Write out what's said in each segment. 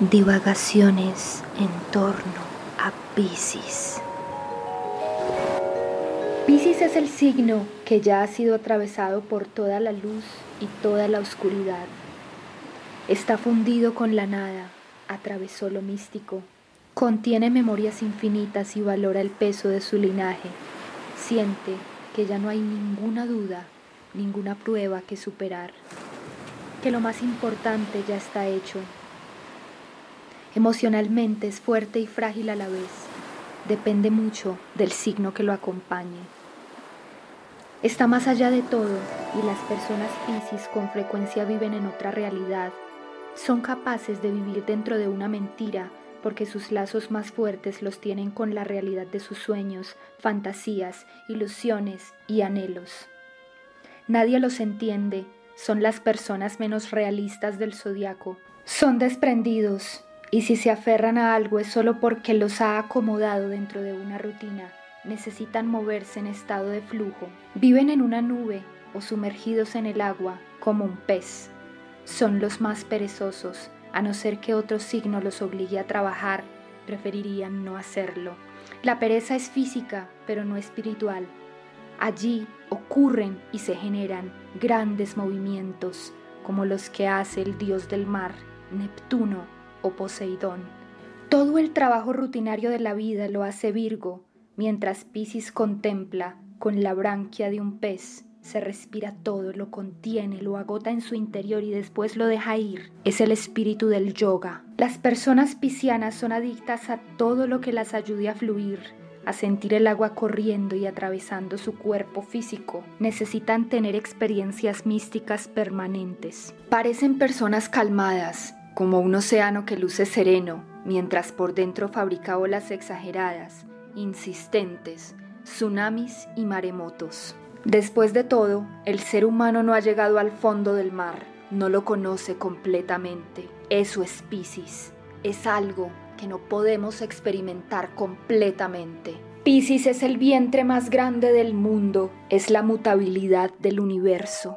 Divagaciones en torno a Pisces. Pisces es el signo que ya ha sido atravesado por toda la luz y toda la oscuridad. Está fundido con la nada, atravesó lo místico, contiene memorias infinitas y valora el peso de su linaje. Siente que ya no hay ninguna duda, ninguna prueba que superar, que lo más importante ya está hecho Emocionalmente es fuerte y frágil a la vez. Depende mucho del signo que lo acompañe. Está más allá de todo y las personas Pisces con frecuencia viven en otra realidad. Son capaces de vivir dentro de una mentira porque sus lazos más fuertes los tienen con la realidad de sus sueños, fantasías, ilusiones y anhelos. Nadie los entiende, son las personas menos realistas del zodiaco. Son desprendidos, y si se aferran a algo es solo porque los ha acomodado dentro de una rutina. Necesitan moverse en estado de flujo. Viven en una nube o sumergidos en el agua como un pez. Son los más perezosos, a no ser que otro signo los obligue a trabajar, preferirían no hacerlo. La pereza es física, pero no espiritual. Allí ocurren y se generan grandes movimientos, como los que hace el dios del mar, Neptuno, o Poseidón. Todo el trabajo rutinario de la vida lo hace Virgo, mientras Piscis contempla con la branquia de un pez. Se respira todo, lo contiene, lo agota en su interior y después lo deja ir. Es el espíritu del yoga. Las personas piscianas son adictas a todo lo que las ayude a fluir, a sentir el agua corriendo y atravesando su cuerpo físico. Necesitan tener experiencias místicas permanentes. Parecen personas calmadas, como un océano que luce sereno, mientras por dentro fabrica olas exageradas, insistentes, tsunamis y maremotos. Después de todo, el ser humano no ha llegado al fondo del mar, no lo conoce completamente. Eso es Piscis, es algo que no podemos experimentar completamente. Piscis es el vientre más grande del mundo, es la mutabilidad del universo.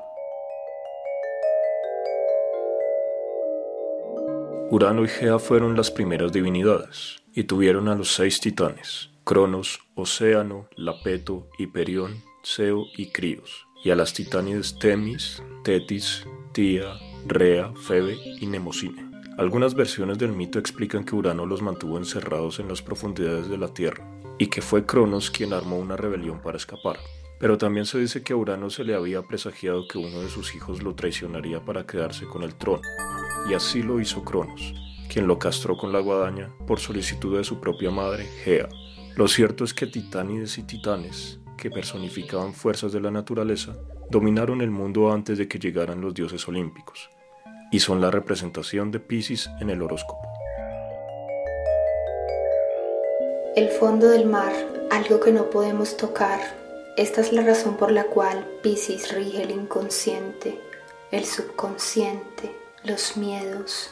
Urano y Gea fueron las primeras divinidades, y tuvieron a los seis titanes, Cronos, Océano, Lapeto, Hiperión, Zeo y Críos, y a las titánides Temis, Tetis, Tía, Rea, Febe y Nemocine. Algunas versiones del mito explican que Urano los mantuvo encerrados en las profundidades de la Tierra, y que fue Cronos quien armó una rebelión para escapar. Pero también se dice que a Urano se le había presagiado que uno de sus hijos lo traicionaría para quedarse con el trono y así lo hizo Cronos, quien lo castró con la guadaña por solicitud de su propia madre, Gea. Lo cierto es que titánides y titanes, que personificaban fuerzas de la naturaleza, dominaron el mundo antes de que llegaran los dioses olímpicos, y son la representación de Pisces en el horóscopo. El fondo del mar, algo que no podemos tocar. Esta es la razón por la cual Pisces rige el inconsciente, el subconsciente, los miedos,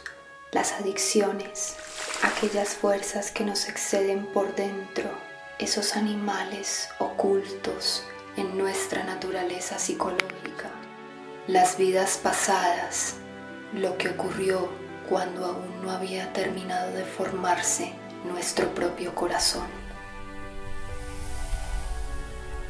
las adicciones, aquellas fuerzas que nos exceden por dentro, esos animales ocultos en nuestra naturaleza psicológica, las vidas pasadas, lo que ocurrió cuando aún no había terminado de formarse nuestro propio corazón.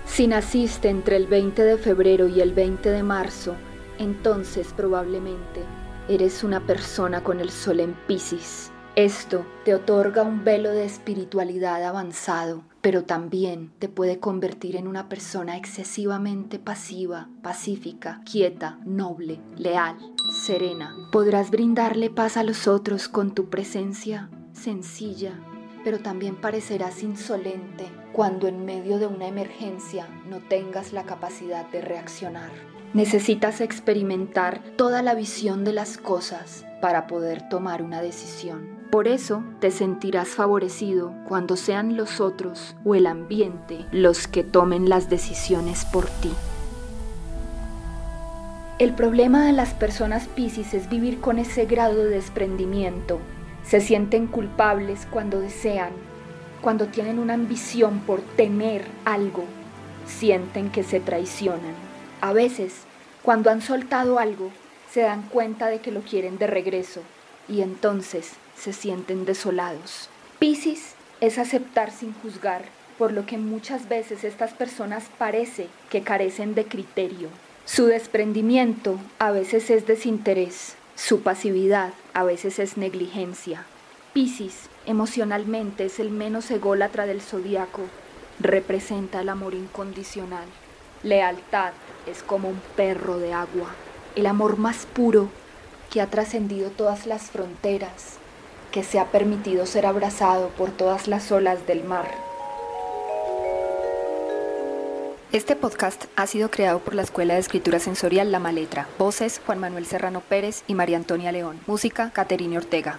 Si naciste entre el 20 de febrero y el 20 de marzo, entonces probablemente Eres una persona con el sol en Pisces. Esto te otorga un velo de espiritualidad avanzado, pero también te puede convertir en una persona excesivamente pasiva, pacífica, quieta, noble, leal, serena. Podrás brindarle paz a los otros con tu presencia sencilla, pero también parecerás insolente cuando en medio de una emergencia no tengas la capacidad de reaccionar. Necesitas experimentar toda la visión de las cosas para poder tomar una decisión. Por eso te sentirás favorecido cuando sean los otros o el ambiente los que tomen las decisiones por ti. El problema de las personas Piscis es vivir con ese grado de desprendimiento. Se sienten culpables cuando desean, cuando tienen una ambición por tener algo, sienten que se traicionan. A veces, cuando han soltado algo, se dan cuenta de que lo quieren de regreso y entonces se sienten desolados. Piscis es aceptar sin juzgar, por lo que muchas veces estas personas parece que carecen de criterio. Su desprendimiento a veces es desinterés, su pasividad a veces es negligencia. Piscis emocionalmente es el menos ególatra del zodiaco, representa el amor incondicional. Lealtad es como un perro de agua, el amor más puro que ha trascendido todas las fronteras, que se ha permitido ser abrazado por todas las olas del mar. Este podcast ha sido creado por la Escuela de Escritura Sensorial La Maletra. Voces Juan Manuel Serrano Pérez y María Antonia León. Música Caterina Ortega.